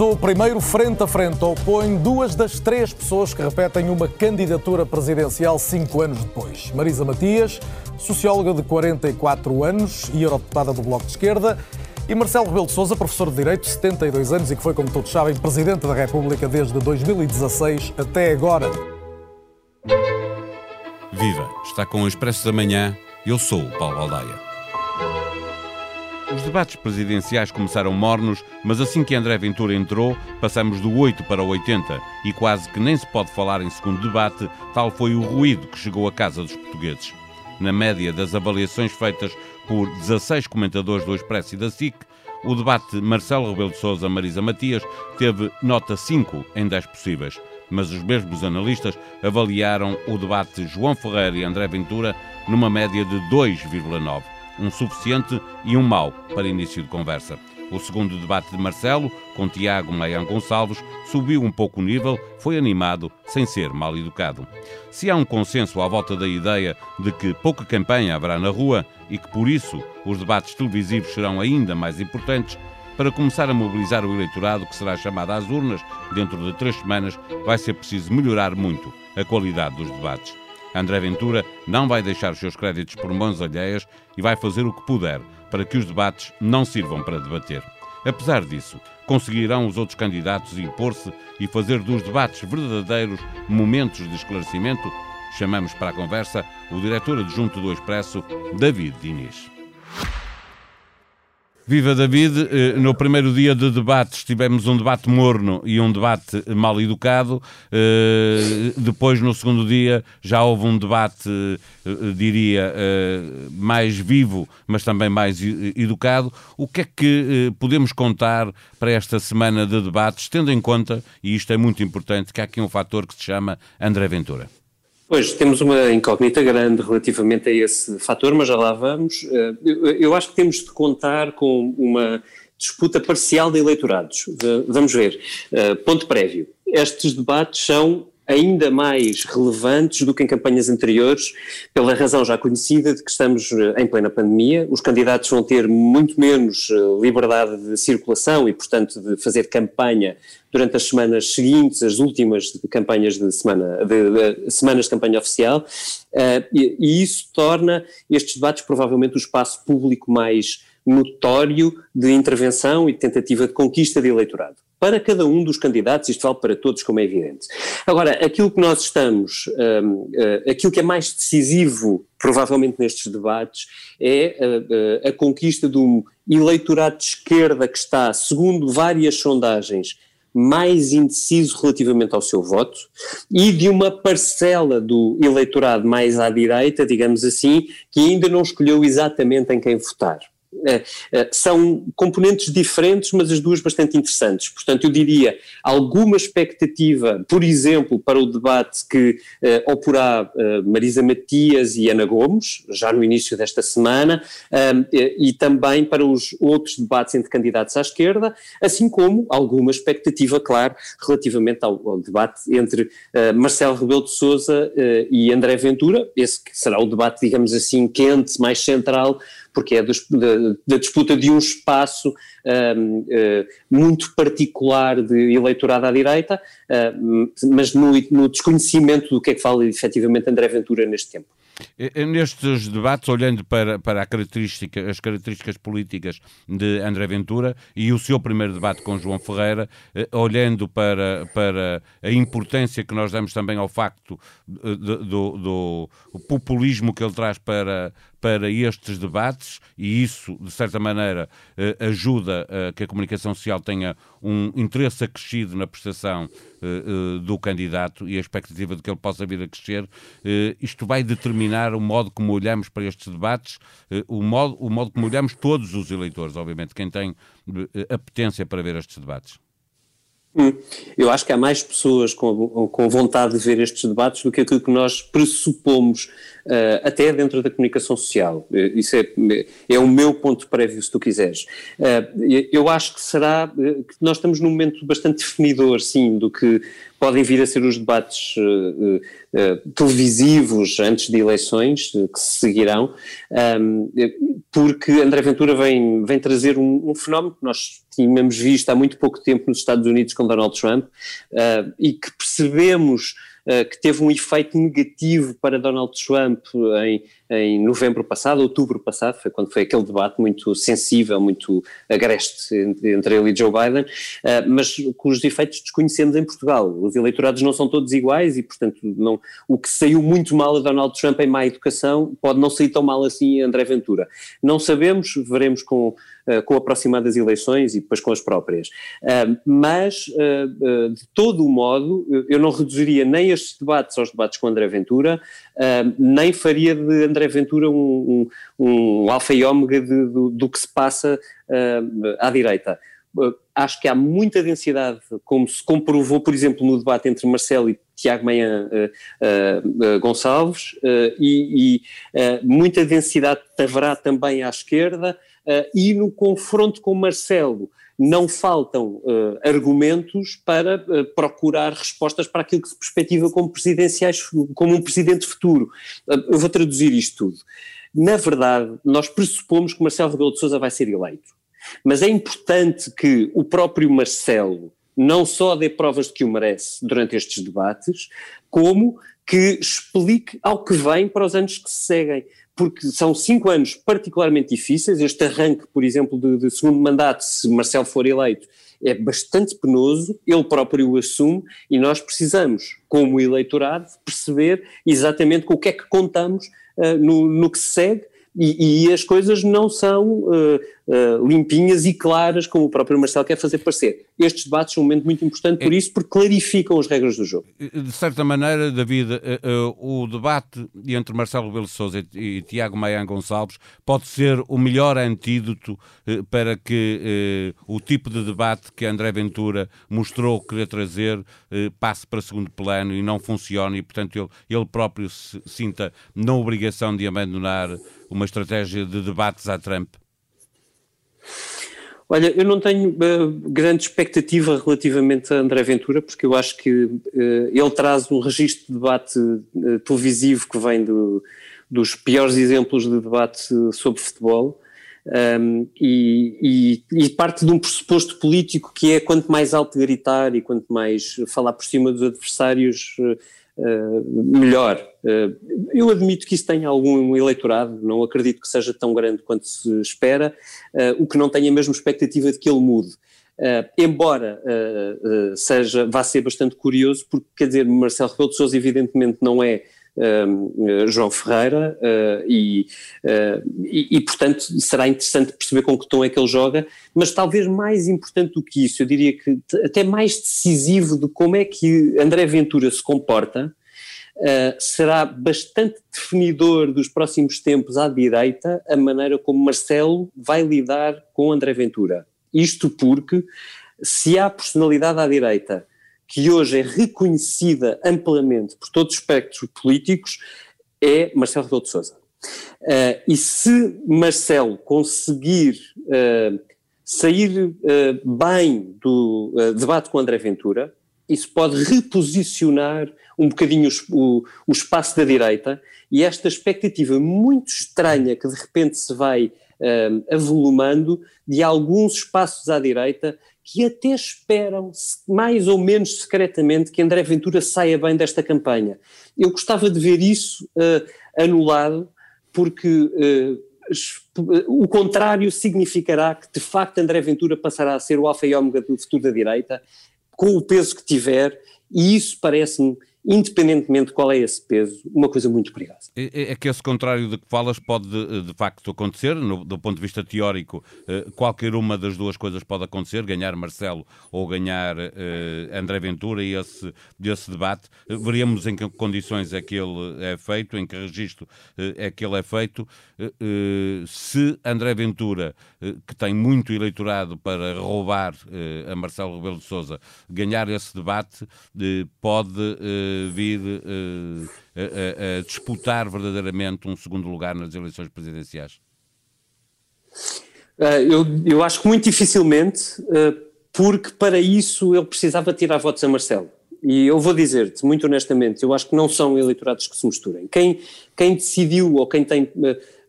O primeiro frente a frente opõe duas das três pessoas que repetem uma candidatura presidencial cinco anos depois. Marisa Matias, socióloga de 44 anos e eurodeputada do Bloco de Esquerda, e Marcelo Rebelo de Sousa, professor de Direito, 72 anos e que foi, como todos sabem, Presidente da República desde 2016 até agora. Viva! Está com o Expresso da Manhã. Eu sou o Paulo Baldaia. Os debates presidenciais começaram mornos, mas assim que André Ventura entrou, passamos do 8 para o 80 e quase que nem se pode falar em segundo debate, tal foi o ruído que chegou à casa dos portugueses. Na média das avaliações feitas por 16 comentadores do Expresso e da SIC, o debate Marcelo Rebelo de Sousa-Marisa Matias teve nota 5 em 10 possíveis, mas os mesmos analistas avaliaram o debate João Ferreira e André Ventura numa média de 2,9 um suficiente e um mau para início de conversa. O segundo debate de Marcelo, com Tiago Maian Gonçalves, subiu um pouco o nível, foi animado, sem ser mal educado. Se há um consenso à volta da ideia de que pouca campanha haverá na rua e que, por isso, os debates televisivos serão ainda mais importantes, para começar a mobilizar o eleitorado que será chamado às urnas dentro de três semanas, vai ser preciso melhorar muito a qualidade dos debates. André Ventura não vai deixar os seus créditos por mãos alheias e vai fazer o que puder para que os debates não sirvam para debater. Apesar disso, conseguirão os outros candidatos impor-se e fazer dos debates verdadeiros momentos de esclarecimento? Chamamos para a conversa o diretor adjunto do Expresso, David Diniz. Viva David, eh, no primeiro dia de debates tivemos um debate morno e um debate mal educado. Eh, depois, no segundo dia, já houve um debate, eh, diria, mais vivo, mas também mais educado. O que é que podemos contar para esta semana de debates, tendo em conta, e isto é muito importante, que há aqui um fator que se chama André Ventura? Pois, temos uma incógnita grande relativamente a esse fator, mas já lá vamos. Eh, eu acho que temos de contar com uma disputa parcial de eleitorados. Vamos ver. Eh, ponto prévio. Estes debates são ainda mais relevantes do que em campanhas anteriores, pela razão já conhecida de que estamos eh, em plena pandemia, os candidatos vão ter muito menos eh, liberdade de circulação e, portanto, de fazer campanha durante as semanas seguintes, as últimas de campanhas de semana, de, de semanas de campanha oficial, uh, e, e isso torna estes debates provavelmente o espaço público mais notório de intervenção e de tentativa de conquista de eleitorado para cada um dos candidatos, isto vale para todos, como é evidente. Agora, aquilo que nós estamos, uh, aquilo que é mais decisivo, provavelmente nestes debates, é uh, a conquista de um eleitorado de esquerda que está, segundo várias sondagens, mais indeciso relativamente ao seu voto e de uma parcela do eleitorado mais à direita, digamos assim, que ainda não escolheu exatamente em quem votar. É, é, são componentes diferentes, mas as duas bastante interessantes. Portanto, eu diria alguma expectativa, por exemplo, para o debate que uh, oporá uh, Marisa Matias e Ana Gomes, já no início desta semana, uh, e também para os outros debates entre candidatos à esquerda, assim como alguma expectativa, claro, relativamente ao, ao debate entre Marcelo Rebelo de Sousa e André Ventura, esse que será o debate, digamos assim, quente, mais central porque é dos, da, da, disputa de um espaço um, uh, eh, muito particular de eleitorado à direita, uh, mas no, no, desconhecimento do que é que fala efetivamente André Ventura neste tempo. Nestes debates, olhando para, para característica, as características políticas de André Ventura e o seu primeiro debate com João Ferreira, eh, olhando para, para a importância que nós damos também ao facto do, do, do populismo que ele traz para, para estes debates e isso, de certa maneira, eh, ajuda a que a comunicação social tenha um interesse acrescido na prestação eh, eh, do candidato e a expectativa de que ele possa vir a crescer. Isto vai determinar o modo como olhamos para estes debates, o modo, o modo como olhamos todos os eleitores, obviamente, quem tem apetência para ver estes debates. Hum. Eu acho que há mais pessoas com, com vontade de ver estes debates do que aquilo que nós pressupomos, uh, até dentro da comunicação social. Eh, isso é, é o meu ponto prévio, se tu quiseres. Uh, eu acho que será que nós estamos num momento bastante definidor, sim, do que podem vir a ser os debates uh, uh, televisivos antes de eleições que se seguirão, um, porque André Ventura vem, vem trazer um, um, fenómeno que nós tínhamos visto há muito pouco tempo nos Estados Unidos com Donald Trump e que percebemos uh, que teve um efeito negativo para Donald Trump em, em novembro passado, outubro passado, foi quando foi aquele debate muito sensível, muito agreste entre ele e Joe Biden, uh, mas cujos efeitos desconhecemos em Portugal. Os eleitorados não são todos iguais e, portanto, não, o que saiu muito mal a Donald Trump em má educação pode não sair tão mal assim a André Ventura. Não sabemos, veremos com eh, com aproximadas eleições e depois com as próprias. Uh, mas, uh, de todo o modo, eu não reduziria nem estes debates aos debates com André Ventura, nem faria de André Ventura um, um, um alfa e ômega de, do, do, que se passa à direita acho que há muita densidade, como se comprovou, por exemplo, no debate entre Marcelo e Tiago Manhã uh, uh, Gonçalves, uh, e, e muita densidade haverá também à esquerda, e no confronto com Marcelo não faltam argumentos para procurar respostas para aquilo que se perspectiva como presidenciais, como um presidente futuro. eu vou traduzir isto tudo. Na verdade, nós pressupomos que Marcelo Rebelo de Sousa vai ser eleito. Mas é importante que o próprio Marcelo não só dê provas de que o merece durante estes debates, como que explique ao que vem para os anos que se seguem. Porque são cinco anos particularmente difíceis. Este arranque, por exemplo, de, de segundo mandato, se Marcelo for eleito, é bastante penoso, ele próprio o assume e nós precisamos, como eleitorado, perceber exatamente com o que é que contamos uh, no, no que se segue e, e, as coisas não são uh, uh, limpinhas e claras como o próprio Marcelo quer fazer parecer. Estes debates são um momento muito importante por é, isso, porque clarificam as regras do jogo. De certa maneira, David, uh, o debate entre Marcelo Rebelo Sousa e, e Tiago Maia Gonçalves pode ser o melhor antídoto para que o tipo de debate que André Ventura mostrou querer trazer passe para segundo plano e não funcione e, portanto, ele, ele próprio se sinta na obrigação de abandonar uma estratégia de debates à Trump? Olha, eu não tenho uh, grande expectativa relativamente a André Ventura, porque eu acho que uh, ele traz um registro de debate uh, televisivo que vem do, dos piores exemplos de debate sobre futebol. Um, e, e, e, parte de um pressuposto político que é quanto mais alto gritar e quanto mais falar por cima dos adversários, melhor. Uh, eu admito que isso tenha algum eleitorado, não acredito que seja tão grande quanto se espera, uh, o que não tenho a mesma expectativa de que ele mude. embora seja, vá ser bastante curioso, porque quer dizer, Marcelo Rebelo de Sousa evidentemente não é Uh, João Ferreira uh, e, uh, e, e, portanto, será interessante perceber com que tom é que ele joga, mas talvez mais importante do que isso, eu diria que até mais decisivo de como é que André Ventura se comporta, será bastante definidor dos próximos tempos à direita a maneira como Marcelo vai lidar com André Ventura. Isto porque, se há personalidade à direita que hoje é reconhecida amplamente por todos os espectros políticos, é Marcelo Rebelo de Sousa. Uh, e se Marcelo conseguir uh, sair uh, bem do debate com André Ventura, isso pode reposicionar um bocadinho o, o, espaço da direita e esta expectativa muito estranha que de repente se vai avolumando de alguns espaços à direita que até esperam, mais ou menos secretamente, que André Ventura saia bem desta campanha. Eu gostava de ver isso uh, anulado, porque uh, o contrário significará que, de facto, André Ventura passará a ser o alfa e ômega do futuro da direita, com o peso que tiver, e isso parece-me independentemente de qual é esse peso, uma coisa muito perigosa. É, é que esse contrário de que falas pode de, de facto acontecer, no, do ponto de vista teórico, eh, qualquer uma das duas coisas pode acontecer, ganhar Marcelo ou ganhar eh, André Ventura e esse, esse debate. Veríamos em que condições é que ele é feito, em que registro eh, é que ele é feito. Eh, eh, se André Ventura, eh, que tem muito eleitorado para roubar a Marcelo Rebelo de Sousa, ganhar esse debate, pode vir uh, a, a, disputar verdadeiramente um segundo lugar nas eleições presidenciais? Uh, eu, eu acho que muito dificilmente, uh, porque para isso ele precisava tirar votos a Marcelo. E eu vou dizer-te, muito honestamente, eu acho que não são eleitorados que se misturem. Quem, quem decidiu ou quem tem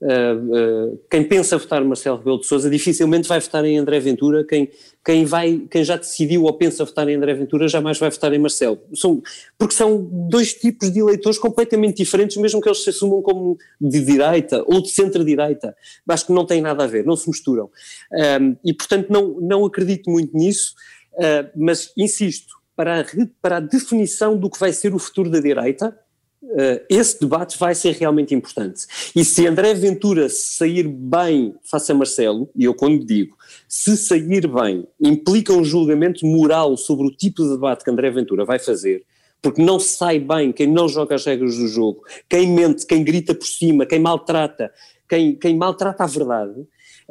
Uh, quem pensa votar Marcelo Rebelo de Sousa dificilmente vai votar em André Ventura, quem, quem, vai, quem já decidiu ou pensa votar em André Ventura jamais vai votar em Marcelo, são, porque são dois tipos de eleitores completamente diferentes, mesmo que eles se assumam como de direita ou de centro-direita, acho que não tem nada a ver, não se misturam, um, e portanto não, não acredito muito nisso, uh, mas insisto, para a, para a definição do que vai ser o futuro da direita, Uh, esse debate vai ser realmente importante. E se André Ventura sair bem face a Marcelo, e eu quando digo, se sair bem, implica um julgamento moral sobre o tipo de debate que André Ventura vai fazer, porque não sai bem quem não joga as regras do jogo, quem mente, quem grita por cima, quem maltrata, quem, quem maltrata a verdade, um,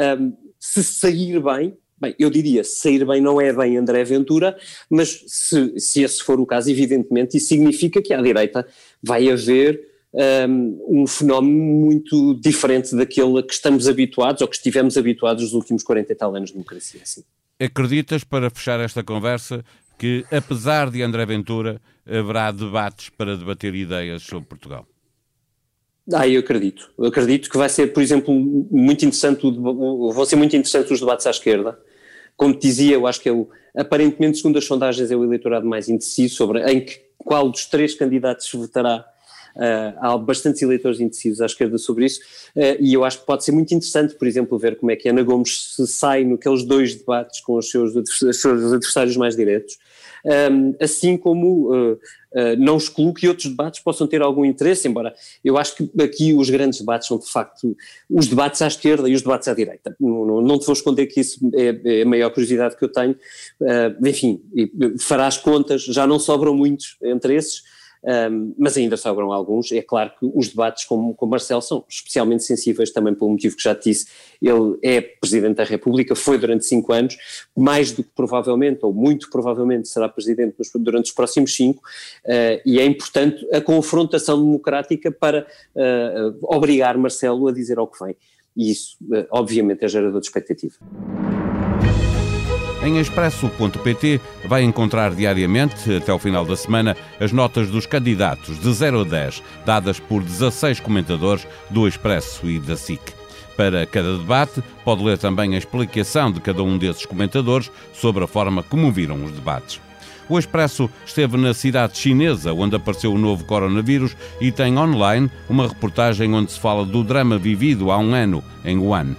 ehm, se sair bem, Bem, eu diria, sair bem não é bem André Ventura, mas se, se esse for o caso, evidentemente, isso significa que à direita vai haver um, um fenómeno muito diferente daquele a que estamos habituados ou que estivemos habituados nos últimos 40 e tal anos de democracia. Sim. Acreditas, para fechar esta conversa, que apesar de André Ventura, haverá debates para debater ideias sobre Portugal? Ah, eu acredito. Eu acredito que vai ser, por exemplo, muito interessante, vão ser muito interessantes os debates à esquerda como dizia, eu acho que é o, aparentemente, segundo as sondagens, é o eleitorado mais indeciso sobre em que, qual dos três candidatos votará. Uh, há bastantes eleitores indecisos à esquerda sobre isso, uh, e eu acho que pode ser muito interessante, por exemplo, ver como é que Ana Gomes se sai naqueles dois debates com os seus, os seus adversários mais diretos, um, assim como uh, não excluo que outros debates possam ter algum interesse, embora eu acho que aqui os grandes debates são de facto os debates à esquerda e os debates à direita. Não, não, não te vou esconder que isso é, é, a maior curiosidade que eu tenho. Enfim, farás contas, já não sobram muitos entre esses, um, mas ainda sobram alguns. É claro que os debates com, com Marcelo são especialmente sensíveis também pelo motivo que já te disse. Ele é Presidente da República, foi durante cinco anos, mais do que provavelmente, ou muito provavelmente, será Presidente durante os próximos cinco, uh, e é importante a confrontação democrática para uh, obrigar Marcelo a dizer ao que vem. E isso, uh, obviamente, é gerador de expectativa. Em expresso.pt vai encontrar diariamente, até o final da semana, as notas dos candidatos de 0 a 10, dadas por 16 comentadores do Expresso e da SIC. Para cada debate, pode ler também a explicação de cada um desses comentadores sobre a forma como viram os debates. O Expresso esteve na cidade chinesa, onde apareceu o novo coronavírus, e tem online uma reportagem onde se fala do drama vivido há um ano em Wuhan.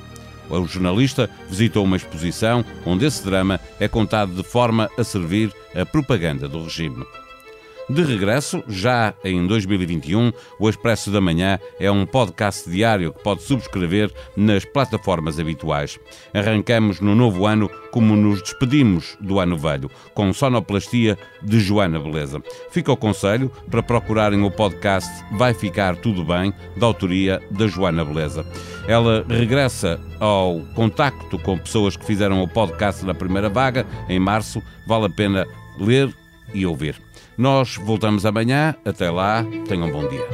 O jornalista visitou uma exposição onde esse drama é contado de forma a servir a propaganda do regime. De regresso, já em 2021, o Expresso da Manhã é um podcast diário que pode subscrever nas plataformas habituais. Arrancamos no novo ano como nos despedimos do ano velho, com sonoplastia de Joana Beleza. Fica o conselho para procurarem o podcast Vai Ficar Tudo Bem, da autoria da Joana Beleza. Ela regressa ao contacto com pessoas que fizeram o podcast na primeira vaga, em março. Vale a pena ler e ouvir. Nós voltamos amanhã. Até lá, tenham um bom dia.